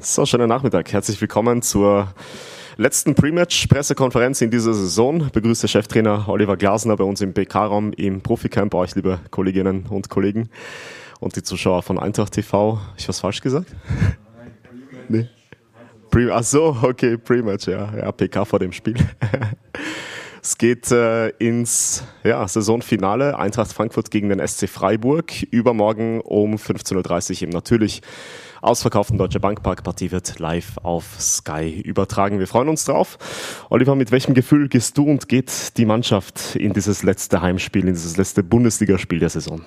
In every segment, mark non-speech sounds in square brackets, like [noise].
So, schönen Nachmittag. Herzlich willkommen zur letzten Pre-Match-Pressekonferenz in dieser Saison. Begrüßt der Cheftrainer Oliver Glasner bei uns im PK-Raum im Proficamp. Euch, liebe Kolleginnen und Kollegen und die Zuschauer von Eintracht TV. Ich was falsch gesagt? Nee. Pre Ach so, okay, Pre-Match, ja. ja. PK vor dem Spiel. [laughs] Es geht äh, ins ja, Saisonfinale. Eintracht Frankfurt gegen den SC Freiburg. Übermorgen um 15.30 Uhr im natürlich ausverkauften Deutsche Bankpark. Partie wird live auf Sky übertragen. Wir freuen uns drauf. Oliver, mit welchem Gefühl gehst du und geht die Mannschaft in dieses letzte Heimspiel, in dieses letzte Bundesligaspiel der Saison?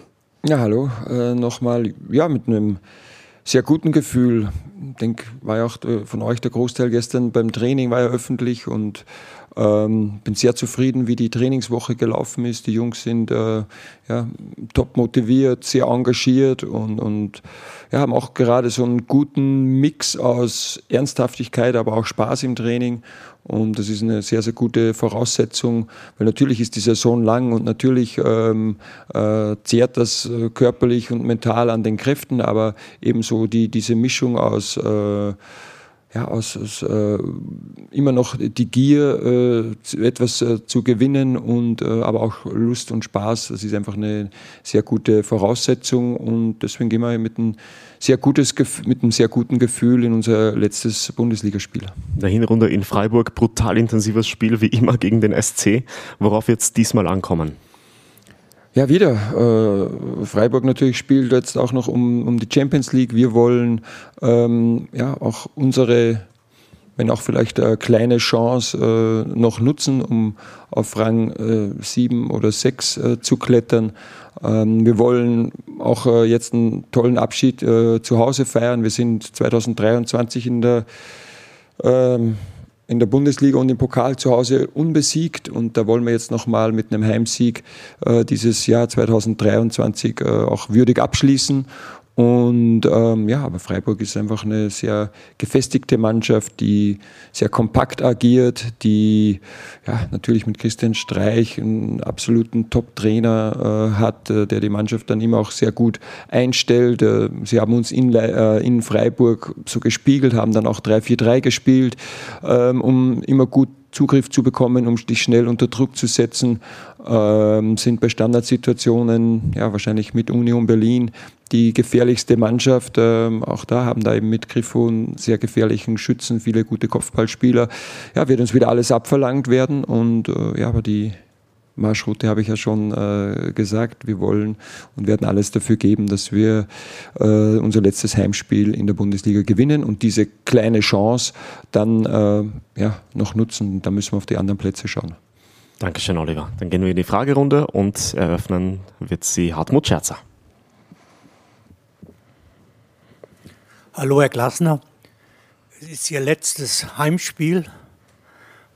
Ja, hallo. Äh, Nochmal, ja, mit einem sehr guten Gefühl. Ich denke, war ja auch äh, von euch der Großteil gestern beim Training, war ja öffentlich und ähm, bin sehr zufrieden, wie die Trainingswoche gelaufen ist. Die Jungs sind äh, ja, top motiviert, sehr engagiert und, und ja, haben auch gerade so einen guten Mix aus Ernsthaftigkeit, aber auch Spaß im Training. Und das ist eine sehr, sehr gute Voraussetzung, weil natürlich ist die Saison lang und natürlich ähm, äh, zehrt das äh, körperlich und mental an den Kräften, aber ebenso die, diese Mischung aus äh, ja, aus, aus äh, immer noch die Gier, äh, etwas äh, zu gewinnen und äh, aber auch Lust und Spaß. Das ist einfach eine sehr gute Voraussetzung und deswegen gehen wir mit einem sehr, gutes, mit einem sehr guten Gefühl in unser letztes Bundesligaspiel. Der Hinrunde in Freiburg, brutal intensives Spiel wie immer gegen den SC. Worauf es diesmal ankommen? Ja, wieder. Äh, Freiburg natürlich spielt jetzt auch noch um, um die Champions League. Wir wollen ähm, ja auch unsere, wenn auch vielleicht eine kleine Chance äh, noch nutzen, um auf Rang äh, 7 oder 6 äh, zu klettern. Ähm, wir wollen auch äh, jetzt einen tollen Abschied äh, zu Hause feiern. Wir sind 2023 in der ähm, in der Bundesliga und im Pokal zu Hause unbesiegt. Und da wollen wir jetzt nochmal mit einem Heimsieg äh, dieses Jahr 2023 äh, auch würdig abschließen und ähm, ja, aber Freiburg ist einfach eine sehr gefestigte Mannschaft, die sehr kompakt agiert, die ja, natürlich mit Christian Streich einen absoluten Top-Trainer äh, hat, äh, der die Mannschaft dann immer auch sehr gut einstellt. Äh, sie haben uns in, äh, in Freiburg so gespiegelt, haben dann auch 3-4-3 gespielt, ähm, um immer gut Zugriff zu bekommen, um dich schnell unter Druck zu setzen, ähm, sind bei Standardsituationen, ja, wahrscheinlich mit Union Berlin die gefährlichste Mannschaft. Ähm, auch da haben da eben mit Griffo einen sehr gefährlichen Schützen, viele gute Kopfballspieler. Ja, wird uns wieder alles abverlangt werden und äh, ja, aber die Marschroute habe ich ja schon äh, gesagt. Wir wollen und werden alles dafür geben, dass wir äh, unser letztes Heimspiel in der Bundesliga gewinnen und diese kleine Chance dann äh, ja, noch nutzen. Da müssen wir auf die anderen Plätze schauen. Dankeschön, Oliver. Dann gehen wir in die Fragerunde und eröffnen wird sie Hartmut Scherzer. Hallo, Herr Glasner. Es ist Ihr letztes Heimspiel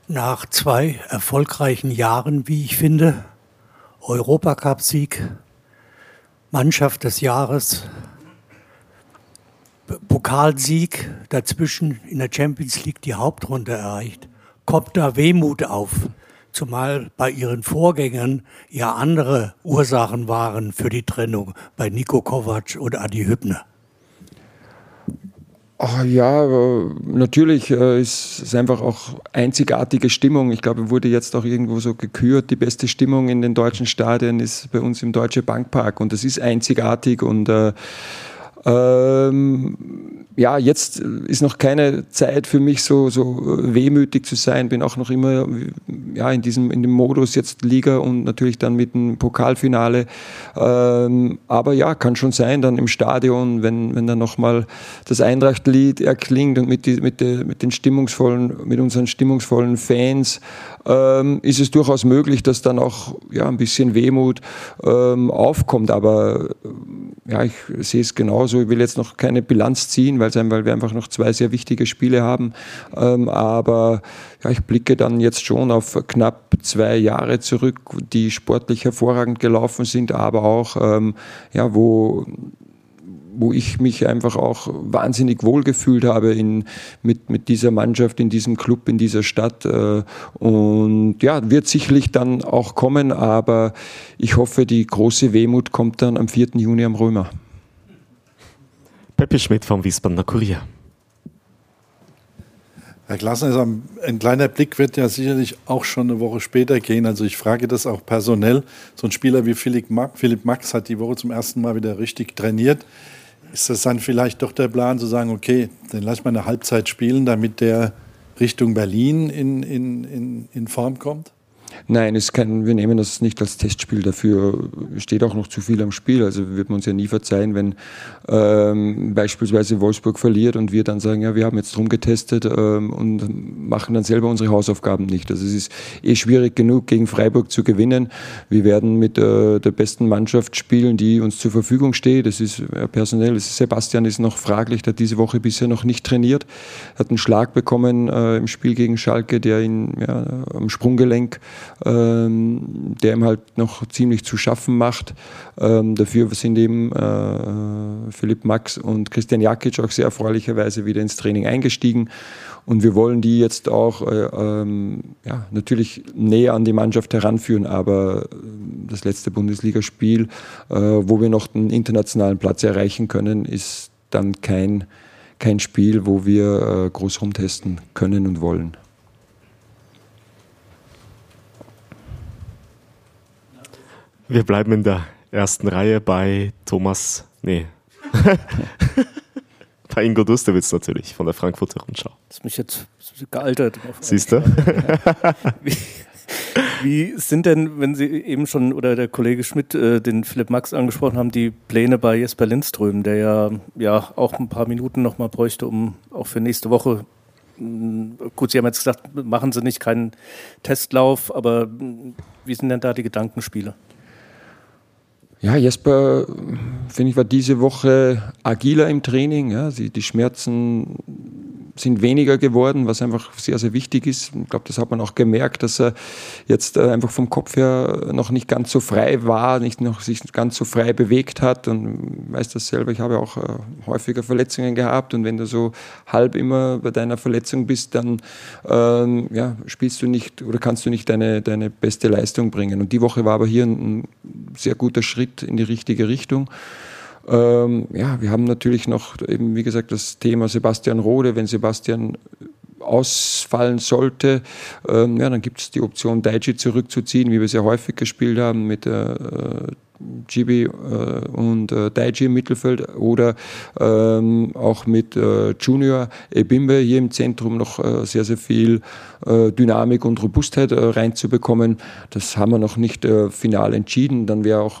nach zwei erfolgreichen Jahren, wie ich finde, Europacup-Sieg, Mannschaft des Jahres, Pokalsieg, dazwischen in der Champions League die Hauptrunde erreicht, kommt da Wehmut auf, zumal bei ihren Vorgängern ja andere Ursachen waren für die Trennung, bei Nico Kovac und Adi Hübner. Oh, ja, natürlich äh, ist es einfach auch einzigartige Stimmung. Ich glaube, wurde jetzt auch irgendwo so gekürt. Die beste Stimmung in den deutschen Stadien ist bei uns im Deutsche Bankpark und das ist einzigartig und äh, ähm, ja, jetzt ist noch keine Zeit für mich so, so wehmütig zu sein. Bin auch noch immer ja, in diesem in dem Modus jetzt Liga und natürlich dann mit dem Pokalfinale. Ähm, aber ja, kann schon sein, dann im Stadion, wenn, wenn dann nochmal das Eintracht-Lied erklingt und mit, die, mit, de, mit den stimmungsvollen, mit unseren stimmungsvollen Fans, ähm, ist es durchaus möglich, dass dann auch ja, ein bisschen Wehmut ähm, aufkommt. Aber ja, ich sehe es genauso. Ich will jetzt noch keine Bilanz ziehen, weil, wir einfach noch zwei sehr wichtige Spiele haben. Ähm, aber ja, ich blicke dann jetzt schon auf knapp zwei Jahre zurück, die sportlich hervorragend gelaufen sind, aber auch ähm, ja, wo wo ich mich einfach auch wahnsinnig wohlgefühlt habe in, mit, mit dieser Mannschaft, in diesem Club, in dieser Stadt. Äh, und ja, wird sicherlich dann auch kommen, aber ich hoffe, die große Wehmut kommt dann am 4. Juni am Römer. Peppi Schmidt vom Wiesbadener Kurier. Herr Glasner, ein kleiner Blick wird ja sicherlich auch schon eine Woche später gehen. Also ich frage das auch personell. So ein Spieler wie Philipp Max hat die Woche zum ersten Mal wieder richtig trainiert. Ist das dann vielleicht doch der Plan zu sagen, okay, dann lass mal eine Halbzeit spielen, damit der Richtung Berlin in, in, in, in Form kommt? Nein, es kann, wir nehmen das nicht als Testspiel. Dafür steht auch noch zu viel am Spiel. Also wird man uns ja nie verzeihen, wenn ähm, beispielsweise Wolfsburg verliert und wir dann sagen, ja, wir haben jetzt drum getestet ähm, und machen dann selber unsere Hausaufgaben nicht. Also es ist eh schwierig genug, gegen Freiburg zu gewinnen. Wir werden mit äh, der besten Mannschaft spielen, die uns zur Verfügung steht. Das ist äh, personell. Das ist, Sebastian ist noch fraglich, der hat diese Woche bisher noch nicht trainiert. Hat einen Schlag bekommen äh, im Spiel gegen Schalke, der ihn ja, am Sprunggelenk ähm, der ihm halt noch ziemlich zu schaffen macht. Ähm, dafür sind eben äh, Philipp Max und Christian Jakic auch sehr erfreulicherweise wieder ins Training eingestiegen. Und wir wollen die jetzt auch äh, ähm, ja, natürlich näher an die Mannschaft heranführen, aber äh, das letzte Bundesligaspiel, äh, wo wir noch den internationalen Platz erreichen können, ist dann kein, kein Spiel, wo wir äh, groß rumtesten können und wollen. Wir bleiben in der ersten Reihe bei Thomas, nee, [laughs] bei Ingo Dustewitz natürlich von der Frankfurter Rundschau. Das ist mich jetzt gealtert. Siehst du? [laughs] wie, wie, sind denn, wenn Sie eben schon oder der Kollege Schmidt äh, den Philipp Max angesprochen haben, die Pläne bei Jesper Lindström, der ja, ja auch ein paar Minuten nochmal bräuchte, um auch für nächste Woche Gut, Sie haben jetzt gesagt, machen Sie nicht keinen Testlauf, aber wie sind denn da die Gedankenspiele? Ja, Jesper, finde ich, war diese Woche agiler im Training. Ja. Die Schmerzen sind weniger geworden, was einfach sehr, sehr wichtig ist. Ich glaube, das hat man auch gemerkt, dass er jetzt äh, einfach vom Kopf her noch nicht ganz so frei war, nicht noch sich ganz so frei bewegt hat. Und weiß das selber, ich habe auch äh, häufiger Verletzungen gehabt. Und wenn du so halb immer bei deiner Verletzung bist, dann ähm, ja, spielst du nicht oder kannst du nicht deine, deine beste Leistung bringen. Und die Woche war aber hier ein sehr guter Schritt in die richtige Richtung. Ähm, ja, wir haben natürlich noch eben, wie gesagt, das Thema Sebastian Rode. Wenn Sebastian ausfallen sollte, ähm, ja, dann gibt es die Option, Daichi zurückzuziehen, wie wir sehr häufig gespielt haben mit der äh, Gibi äh, und äh, Daiji im Mittelfeld oder ähm, auch mit äh, Junior Ebimbe hier im Zentrum noch äh, sehr, sehr viel äh, Dynamik und Robustheit äh, reinzubekommen. Das haben wir noch nicht äh, final entschieden. Dann wäre auch,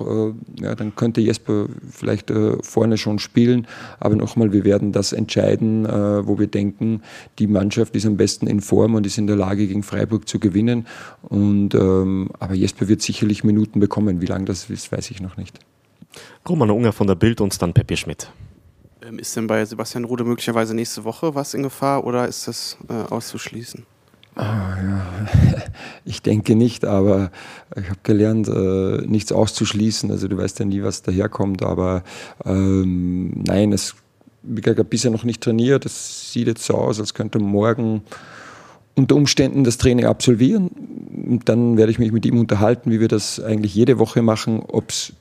ja, dann könnte Jesper vielleicht vorne schon spielen. Aber nochmal, wir werden das entscheiden, wo wir denken, die Mannschaft ist am besten in Form und ist in der Lage, gegen Freiburg zu gewinnen. Und, ähm, aber Jesper wird sicherlich Minuten bekommen. Wie lange das ist, weiß ich noch nicht. Roman Unger von der Bild und dann Peppi Schmidt. Ähm, ist denn bei Sebastian Rode möglicherweise nächste Woche was in Gefahr oder ist das äh, auszuschließen? Oh, ja. [laughs] Ich denke nicht, aber ich habe gelernt, äh, nichts auszuschließen. Also du weißt ja nie, was daherkommt, aber ähm, nein, es ich habe bisher noch nicht trainiert. Es sieht jetzt so aus, als könnte morgen unter Umständen das Training absolvieren. Und dann werde ich mich mit ihm unterhalten, wie wir das eigentlich jede Woche machen, ob es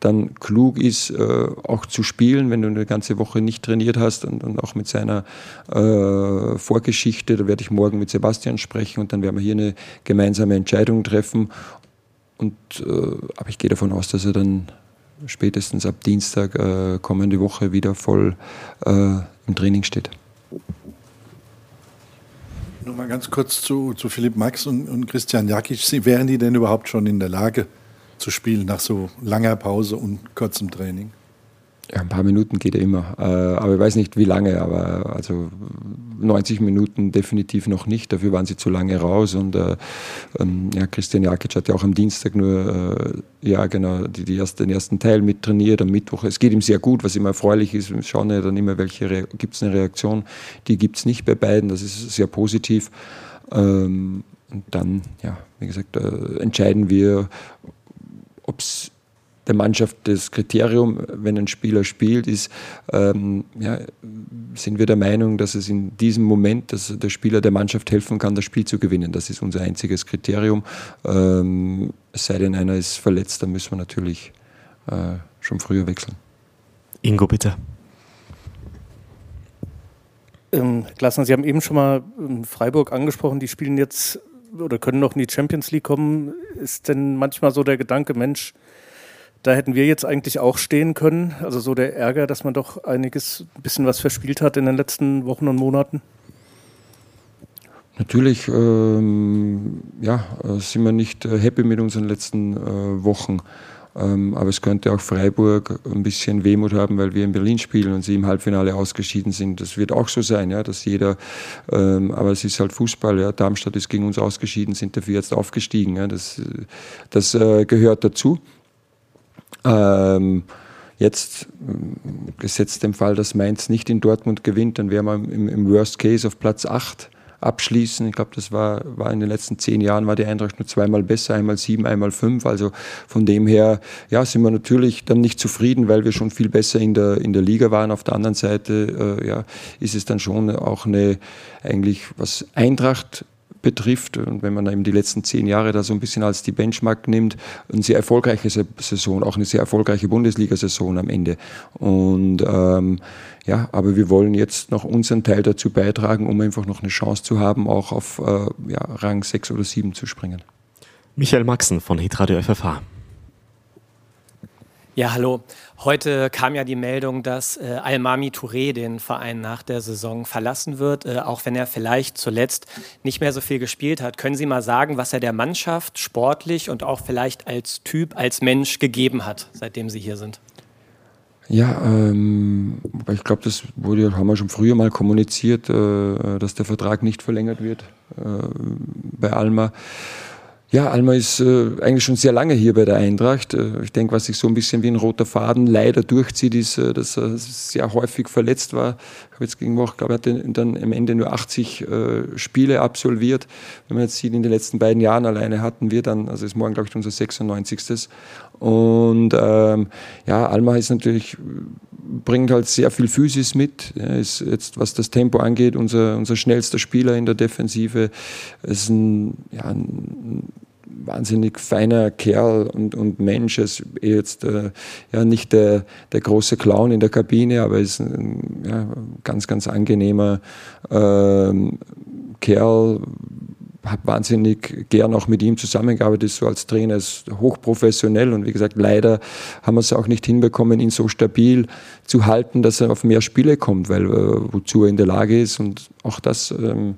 dann klug ist, äh, auch zu spielen, wenn du eine ganze Woche nicht trainiert hast und, und auch mit seiner äh, Vorgeschichte. Da werde ich morgen mit Sebastian sprechen und dann werden wir hier eine gemeinsame Entscheidung treffen. Und, äh, aber ich gehe davon aus, dass er dann spätestens ab Dienstag äh, kommende Woche wieder voll äh, im Training steht. Nur mal ganz kurz zu, zu Philipp Max und, und Christian Jakic. Wären die denn überhaupt schon in der Lage, zu spielen nach so langer Pause und kurzem Training? Ja, ein paar Minuten geht ja immer. Äh, aber ich weiß nicht, wie lange, aber also 90 Minuten definitiv noch nicht. Dafür waren sie zu lange raus. Und äh, ähm, ja, Christian Jakic hat ja auch am Dienstag nur äh, ja, genau, die, die erste, den ersten Teil mit trainiert, am Mittwoch. Es geht ihm sehr gut, was immer erfreulich ist. Wir schauen ja dann immer, welche gibt es eine Reaktion. Die gibt es nicht bei beiden. Das ist sehr positiv. Ähm, und dann, ja, wie gesagt, äh, entscheiden wir, ob es der Mannschaft das Kriterium, wenn ein Spieler spielt, ist, ähm, ja, sind wir der Meinung, dass es in diesem Moment, dass der Spieler der Mannschaft helfen kann, das Spiel zu gewinnen. Das ist unser einziges Kriterium. Ähm, es sei denn, einer ist verletzt, dann müssen wir natürlich äh, schon früher wechseln. Ingo, bitte. Ähm, Sie haben eben schon mal ähm, Freiburg angesprochen, die spielen jetzt oder können noch in die Champions League kommen. Ist denn manchmal so der Gedanke, Mensch, da hätten wir jetzt eigentlich auch stehen können? Also so der Ärger, dass man doch einiges, ein bisschen was verspielt hat in den letzten Wochen und Monaten? Natürlich ähm, ja, äh, sind wir nicht äh, happy mit unseren letzten äh, Wochen. Ähm, aber es könnte auch Freiburg ein bisschen Wehmut haben, weil wir in Berlin spielen und sie im Halbfinale ausgeschieden sind. Das wird auch so sein, ja, dass jeder, ähm, aber es ist halt Fußball. Ja. Darmstadt ist gegen uns ausgeschieden, sind dafür jetzt aufgestiegen. Ja. Das, das äh, gehört dazu. Ähm, Jetzt, gesetzt dem Fall, dass Mainz nicht in Dortmund gewinnt, dann wären wir im, im Worst Case auf Platz 8 abschließen. Ich glaube, das war, war in den letzten zehn Jahren war die Eintracht nur zweimal besser, einmal sieben, einmal fünf. Also von dem her, ja, sind wir natürlich dann nicht zufrieden, weil wir schon viel besser in der, in der Liga waren. Auf der anderen Seite, äh, ja, ist es dann schon auch eine, eigentlich, was Eintracht betrifft und wenn man eben die letzten zehn Jahre da so ein bisschen als die Benchmark nimmt, eine sehr erfolgreiche Saison, auch eine sehr erfolgreiche Bundesliga-Saison am Ende. Und ähm, ja, aber wir wollen jetzt noch unseren Teil dazu beitragen, um einfach noch eine Chance zu haben, auch auf äh, ja, Rang 6 oder 7 zu springen. Michael Maxen von Hitradio FFH. Ja, hallo. Heute kam ja die Meldung, dass äh, Almami Touré den Verein nach der Saison verlassen wird, äh, auch wenn er vielleicht zuletzt nicht mehr so viel gespielt hat. Können Sie mal sagen, was er der Mannschaft sportlich und auch vielleicht als Typ, als Mensch gegeben hat, seitdem Sie hier sind? Ja, ähm, ich glaube, das wurde, haben wir schon früher mal kommuniziert, äh, dass der Vertrag nicht verlängert wird äh, bei Alma. Ja, Alma ist äh, eigentlich schon sehr lange hier bei der Eintracht. Äh, ich denke, was sich so ein bisschen wie ein roter Faden leider durchzieht, ist, äh, dass er sehr häufig verletzt war. Ich habe jetzt gegen Woche, glaube ich, hat dann am Ende nur 80 äh, Spiele absolviert. Wenn man jetzt sieht, in den letzten beiden Jahren alleine hatten wir dann, also ist morgen, glaube ich, unser 96. Und ähm, ja, Alma ist natürlich bringt halt sehr viel Physis mit. Er ist jetzt, was das Tempo angeht, unser, unser schnellster Spieler in der Defensive. Ist ein, ja, ein wahnsinnig feiner Kerl und, und Mensch. Er ist jetzt äh, ja nicht der, der große Clown in der Kabine, aber er ist ein ja, ganz, ganz angenehmer äh, Kerl, habe wahnsinnig gern auch mit ihm zusammengearbeitet, so als Trainer, ist hochprofessionell und wie gesagt, leider haben wir es auch nicht hinbekommen, ihn so stabil zu halten, dass er auf mehr Spiele kommt, weil äh, wozu er in der Lage ist. Und auch das ähm,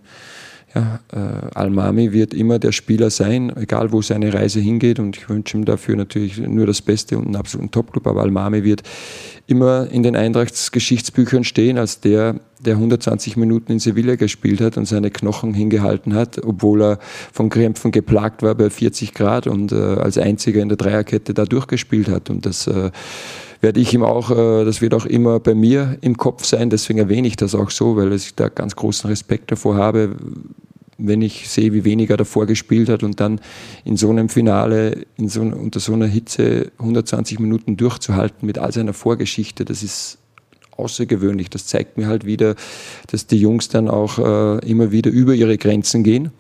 ja, äh, Almami wird immer der Spieler sein, egal wo seine Reise hingeht. Und ich wünsche ihm dafür natürlich nur das Beste und einen absoluten Topclub, aber Almami wird immer in den Eintrachts-Geschichtsbüchern stehen als der, der 120 Minuten in Sevilla gespielt hat und seine Knochen hingehalten hat, obwohl er von Krämpfen geplagt war bei 40 Grad und äh, als einziger in der Dreierkette da durchgespielt hat. Und das äh, werde ich ihm auch, äh, das wird auch immer bei mir im Kopf sein, deswegen erwähne ich das auch so, weil ich da ganz großen Respekt davor habe, wenn ich sehe, wie wenig er davor gespielt hat und dann in so einem Finale, in so, unter so einer Hitze 120 Minuten durchzuhalten mit all seiner Vorgeschichte, das ist außergewöhnlich. Das zeigt mir halt wieder, dass die Jungs dann auch äh, immer wieder über ihre Grenzen gehen.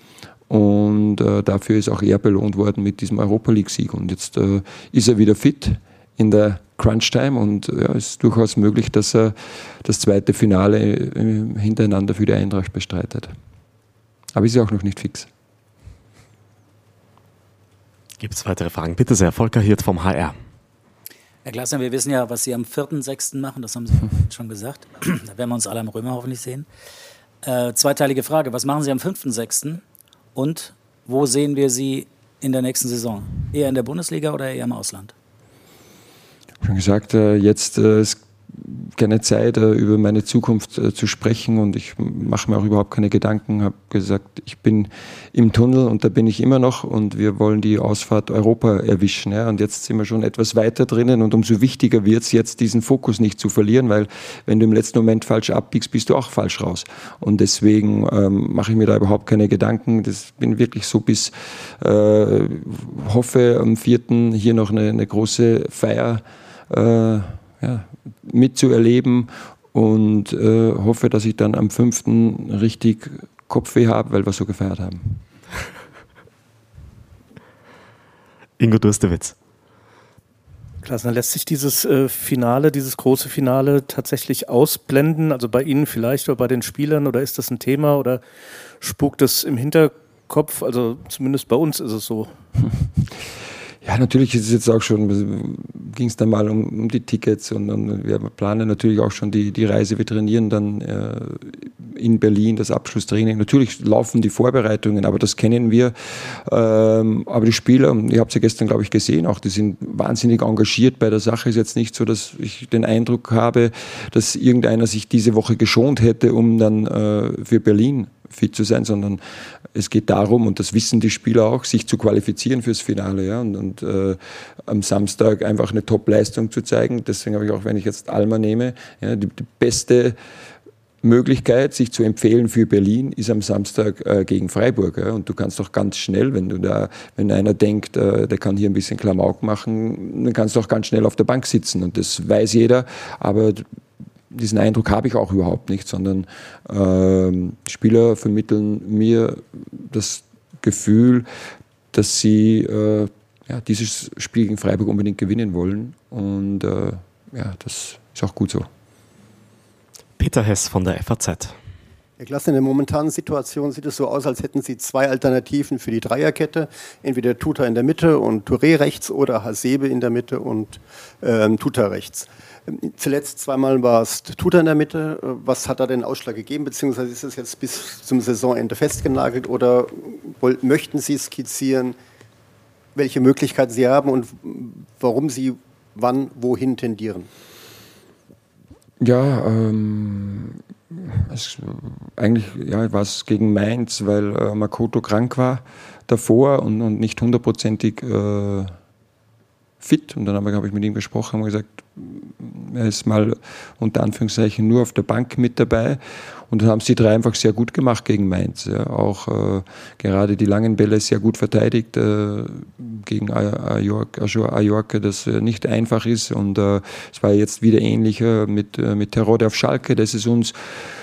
Und äh, dafür ist auch er belohnt worden mit diesem Europa League-Sieg. Und jetzt äh, ist er wieder fit in der Crunch-Time und ja, ist durchaus möglich, dass er das zweite Finale äh, hintereinander für die Eintracht bestreitet. Aber ist ja auch noch nicht fix. Gibt es weitere Fragen? Bitte sehr, Volker Hirt vom HR. Herr Glasner, wir wissen ja, was Sie am 4.6. machen, das haben Sie [laughs] schon gesagt. Da werden wir uns alle am Römer hoffentlich sehen. Äh, zweiteilige Frage, was machen Sie am 5.6. und wo sehen wir Sie in der nächsten Saison? Eher in der Bundesliga oder eher im Ausland? Ich habe schon gesagt, äh, jetzt äh, es keine Zeit, äh, über meine Zukunft äh, zu sprechen und ich mache mir auch überhaupt keine Gedanken. Habe gesagt, ich bin im Tunnel und da bin ich immer noch und wir wollen die Ausfahrt Europa erwischen. Ja. Und jetzt sind wir schon etwas weiter drinnen und umso wichtiger wird es jetzt, diesen Fokus nicht zu verlieren, weil wenn du im letzten Moment falsch abbiegst, bist du auch falsch raus. Und deswegen ähm, mache ich mir da überhaupt keine Gedanken. Das bin wirklich so bis, äh, hoffe am vierten hier noch eine, eine große Feier. Äh, ja, mitzuerleben und äh, hoffe, dass ich dann am 5. richtig Kopfweh habe, weil wir so gefeiert haben. [laughs] Ingo Durstewitz. Klasse, lässt sich dieses äh, Finale, dieses große Finale tatsächlich ausblenden? Also bei Ihnen vielleicht oder bei den Spielern oder ist das ein Thema oder spukt das im Hinterkopf? Also zumindest bei uns ist es so. [laughs] Ja, natürlich ist es jetzt auch schon, ging es dann mal um, um, die Tickets und, und, wir planen natürlich auch schon die, die Reise. Wir trainieren dann äh, in Berlin das Abschlusstraining. Natürlich laufen die Vorbereitungen, aber das kennen wir. Ähm, aber die Spieler, ihr habt sie ja gestern, glaube ich, gesehen, auch die sind wahnsinnig engagiert bei der Sache. Ist jetzt nicht so, dass ich den Eindruck habe, dass irgendeiner sich diese Woche geschont hätte, um dann äh, für Berlin fit zu sein, sondern es geht darum, und das wissen die Spieler auch, sich zu qualifizieren fürs Finale ja, und, und äh, am Samstag einfach eine Top-Leistung zu zeigen. Deswegen habe ich auch, wenn ich jetzt Alma nehme, ja, die, die beste Möglichkeit, sich zu empfehlen für Berlin, ist am Samstag äh, gegen Freiburg. Ja? Und du kannst doch ganz schnell, wenn du da, wenn einer denkt, äh, der kann hier ein bisschen Klamauk machen, dann kannst du auch ganz schnell auf der Bank sitzen. Und das weiß jeder. Aber diesen Eindruck habe ich auch überhaupt nicht, sondern äh, Spieler vermitteln mir das Gefühl, dass sie äh, ja, dieses Spiel gegen Freiburg unbedingt gewinnen wollen. Und äh, ja, das ist auch gut so. Peter Hess von der FAZ. Herr Klasse, in der momentanen Situation sieht es so aus, als hätten Sie zwei Alternativen für die Dreierkette. Entweder Tuta in der Mitte und Touré rechts oder Hasebe in der Mitte und ähm, Tuta rechts. Zuletzt zweimal war es Tuta in der Mitte. Was hat da den Ausschlag gegeben, beziehungsweise ist es jetzt bis zum Saisonende festgenagelt oder möchten Sie skizzieren, welche Möglichkeiten Sie haben und warum Sie wann wohin tendieren? Ja, ähm, es, eigentlich ja, war es gegen Mainz, weil äh, Makoto krank war davor und, und nicht hundertprozentig äh, fit. Und dann habe hab ich mit ihm gesprochen und gesagt, er ist mal unter Anführungszeichen nur auf der Bank mit dabei. Und dann haben sie drei einfach sehr gut gemacht gegen Mainz. Ja. Auch äh, gerade die langen Bälle sehr gut verteidigt äh, gegen Ajorque, das äh, nicht einfach ist. Und äh, es war jetzt wieder ähnlicher mit, äh, mit Terode auf Schalke. Das ist uns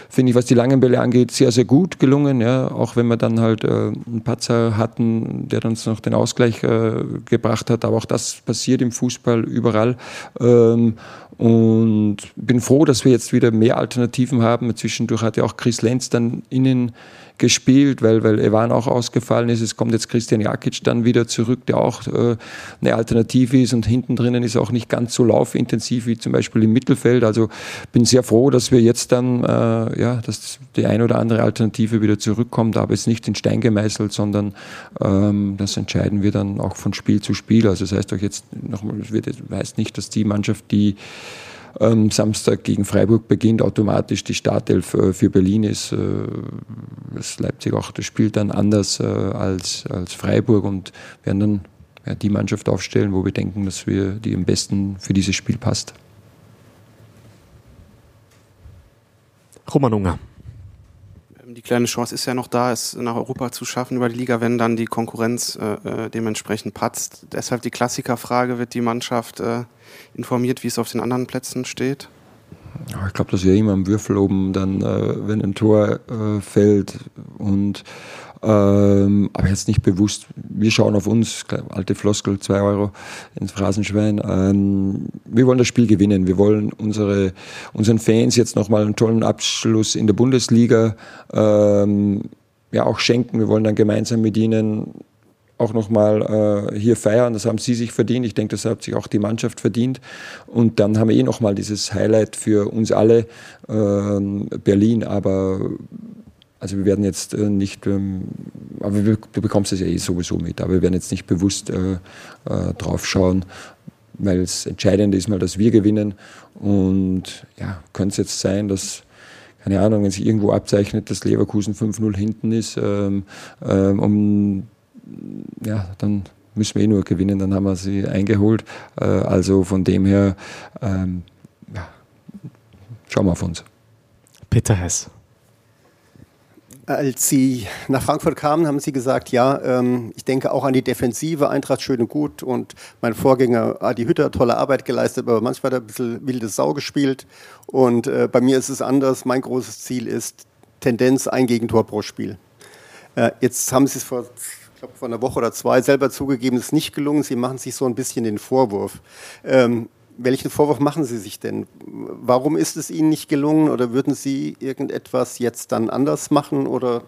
finde ich, was die langen Bälle angeht, sehr, sehr gut gelungen. Ja. Auch wenn wir dann halt einen Patzer hatten, der uns noch den Ausgleich gebracht hat. Aber auch das passiert im Fußball überall. Ähm, und bin froh, dass wir jetzt wieder mehr Alternativen haben. Zwischendurch hat ja auch Chris Lenz dann innen gespielt, weil, weil Evan auch ausgefallen ist. Es kommt jetzt Christian Jakic dann wieder zurück, der auch äh, eine Alternative ist und hinten drinnen ist auch nicht ganz so laufintensiv wie zum Beispiel im Mittelfeld. Also bin sehr froh, dass wir jetzt dann, äh, ja, dass die eine oder andere Alternative wieder zurückkommt, aber es nicht in Stein gemeißelt, sondern ähm, das entscheiden wir dann auch von Spiel zu Spiel. Also das heißt auch jetzt nochmal, es heißt nicht, dass die Mannschaft, die ähm, Samstag gegen Freiburg beginnt, automatisch die Startelf äh, für Berlin ist. Äh, das Leipzig auch, das spielt dann anders äh, als, als Freiburg und werden dann ja, die Mannschaft aufstellen, wo wir denken, dass wir die am besten für dieses Spiel passt. Roman Unger. Die kleine Chance ist ja noch da, es nach Europa zu schaffen über die Liga, wenn dann die Konkurrenz äh, äh dementsprechend patzt. Deshalb die Klassikerfrage, wird die Mannschaft äh, informiert, wie es auf den anderen Plätzen steht? Ich glaube, dass wir immer am Würfel oben dann, äh, wenn ein Tor äh, fällt und ähm, aber jetzt nicht bewusst, wir schauen auf uns, alte Floskel, 2 Euro ins Phrasenschwein. Ähm, wir wollen das Spiel gewinnen. Wir wollen unsere, unseren Fans jetzt nochmal einen tollen Abschluss in der Bundesliga ähm, ja, auch schenken. Wir wollen dann gemeinsam mit ihnen auch nochmal äh, hier feiern. Das haben sie sich verdient. Ich denke, das hat sich auch die Mannschaft verdient. Und dann haben wir eh nochmal dieses Highlight für uns alle, äh, Berlin. Aber also wir werden jetzt äh, nicht, ähm, aber du bekommst es ja eh sowieso mit, aber wir werden jetzt nicht bewusst äh, äh, drauf schauen, weil es entscheidend ist mal, dass wir gewinnen. Und ja, könnte es jetzt sein, dass keine Ahnung, wenn sich irgendwo abzeichnet, dass Leverkusen 5-0 hinten ist, ähm, ähm, um ja, dann müssen wir eh nur gewinnen, dann haben wir sie eingeholt. Also von dem her, ja, schauen wir auf uns. Peter Hess. Als Sie nach Frankfurt kamen, haben Sie gesagt, ja, ähm, ich denke auch an die Defensive, Eintracht schön und gut und mein Vorgänger Adi Hütter, tolle Arbeit geleistet, aber manchmal hat er ein bisschen wilde Sau gespielt und äh, bei mir ist es anders. Mein großes Ziel ist Tendenz ein Gegentor pro Spiel. Äh, jetzt haben Sie es vor glaube, vor einer Woche oder zwei selber zugegeben, es ist nicht gelungen. Sie machen sich so ein bisschen den Vorwurf. Ähm, welchen Vorwurf machen Sie sich denn? Warum ist es Ihnen nicht gelungen oder würden Sie irgendetwas jetzt dann anders machen oder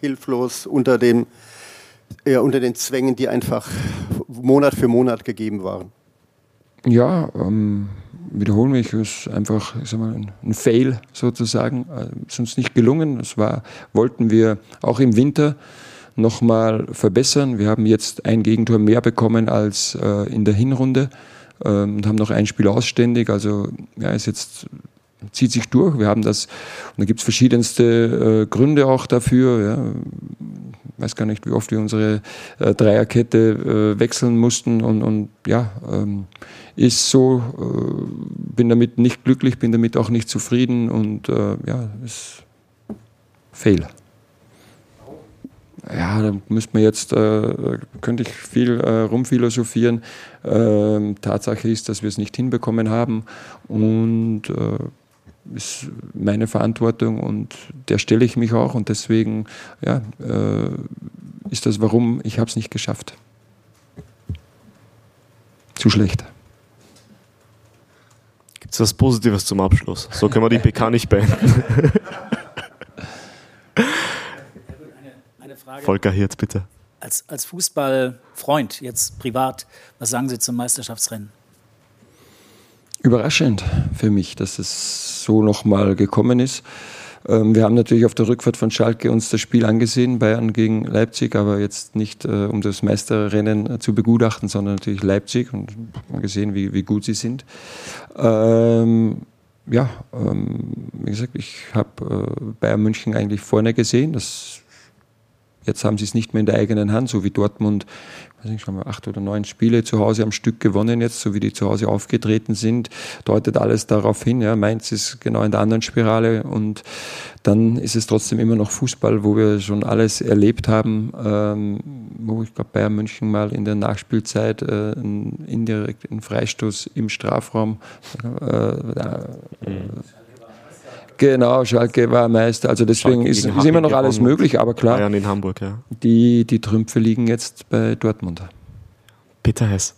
hilflos unter, dem, ja, unter den Zwängen, die einfach Monat für Monat gegeben waren? Ja, ähm, wiederholen mich, ist einfach ich sag mal, ein, Fail sozusagen. Äh, ist uns nicht gelungen. Das war, wollten wir auch im Winter nochmal verbessern. Wir haben jetzt ein Gegentor mehr bekommen als äh, in der Hinrunde und haben noch ein Spiel ausständig. Also ja, ist jetzt zieht sich durch. Wir haben das, und da gibt es verschiedenste äh, Gründe auch dafür. Ja. Ich weiß gar nicht, wie oft wir unsere äh, Dreierkette äh, wechseln mussten und, und ja, ähm, ist so, äh, bin damit nicht glücklich, bin damit auch nicht zufrieden und äh, ja, ist Fail. Ja, da müsste man jetzt, äh, könnte ich viel äh, rumphilosophieren. Ähm, Tatsache ist, dass wir es nicht hinbekommen haben und äh, ist meine Verantwortung und der stelle ich mich auch und deswegen ja, äh, ist das, warum ich habe es nicht geschafft. Zu schlecht. Gibt es was Positives zum Abschluss? So können wir die PK nicht beenden. [laughs] Volker Hirt, bitte. Als, als Fußballfreund, jetzt privat, was sagen Sie zum Meisterschaftsrennen? Überraschend für mich, dass es so nochmal gekommen ist. Ähm, wir haben natürlich auf der Rückfahrt von Schalke uns das Spiel angesehen, Bayern gegen Leipzig, aber jetzt nicht äh, um das Meisterrennen zu begutachten, sondern natürlich Leipzig und haben gesehen, wie, wie gut sie sind. Ähm, ja, ähm, wie gesagt, ich habe äh, Bayern München eigentlich vorne gesehen. Das Jetzt haben sie es nicht mehr in der eigenen Hand, so wie Dortmund, weiß nicht, schon mal acht oder neun Spiele zu Hause am Stück gewonnen jetzt, so wie die zu Hause aufgetreten sind, deutet alles darauf hin. Ja, Mainz ist genau in der anderen Spirale und dann ist es trotzdem immer noch Fußball, wo wir schon alles erlebt haben, ähm, wo ich glaube Bayern München mal in der Nachspielzeit äh, einen indirekten Freistoß im Strafraum äh, äh, Genau, Schalke war Meister. Also deswegen ist, ist, immer noch alles möglich, aber klar. Bayern in Hamburg, ja. Die, die Trümpfe liegen jetzt bei Dortmund. Peter Hess.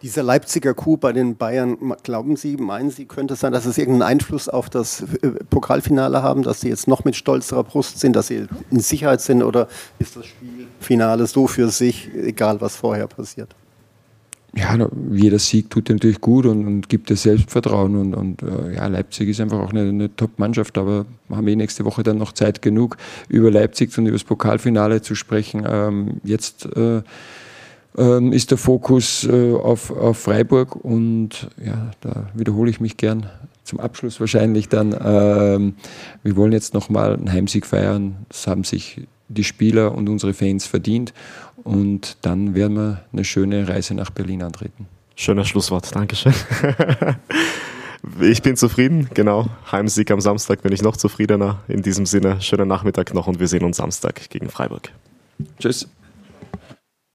Dieser Leipziger Coup bei den Bayern, glauben Sie, meinen Sie, könnte es sein, dass es irgendeinen Einfluss auf das äh, Pokalfinale haben, dass sie jetzt noch mit stolzerer Brust sind, dass sie in Sicherheit sind oder ist das Spielfinale so für sich, egal was vorher passiert? Ja, jeder Sieg tut dir natürlich gut und, und gibt dir Selbstvertrauen. Und, und äh, ja, Leipzig ist einfach auch eine, eine Top-Mannschaft, aber haben eh nächste Woche dann noch Zeit genug, über Leipzig und über das Pokalfinale zu sprechen. Ähm, jetzt äh, ähm, ist der Fokus äh, auf, auf Freiburg und ja, da wiederhole ich mich gern zum Abschluss wahrscheinlich dann. Ähm, wir wollen jetzt nochmal einen Heimsieg feiern. Das haben sich die Spieler und unsere Fans verdient. Und dann werden wir eine schöne Reise nach Berlin antreten. Schöner Schlusswort, Dankeschön. [laughs] Ich bin zufrieden, genau. Heimsieg am Samstag bin ich noch zufriedener. In diesem Sinne, schönen Nachmittag noch und wir sehen uns Samstag gegen Freiburg. Tschüss.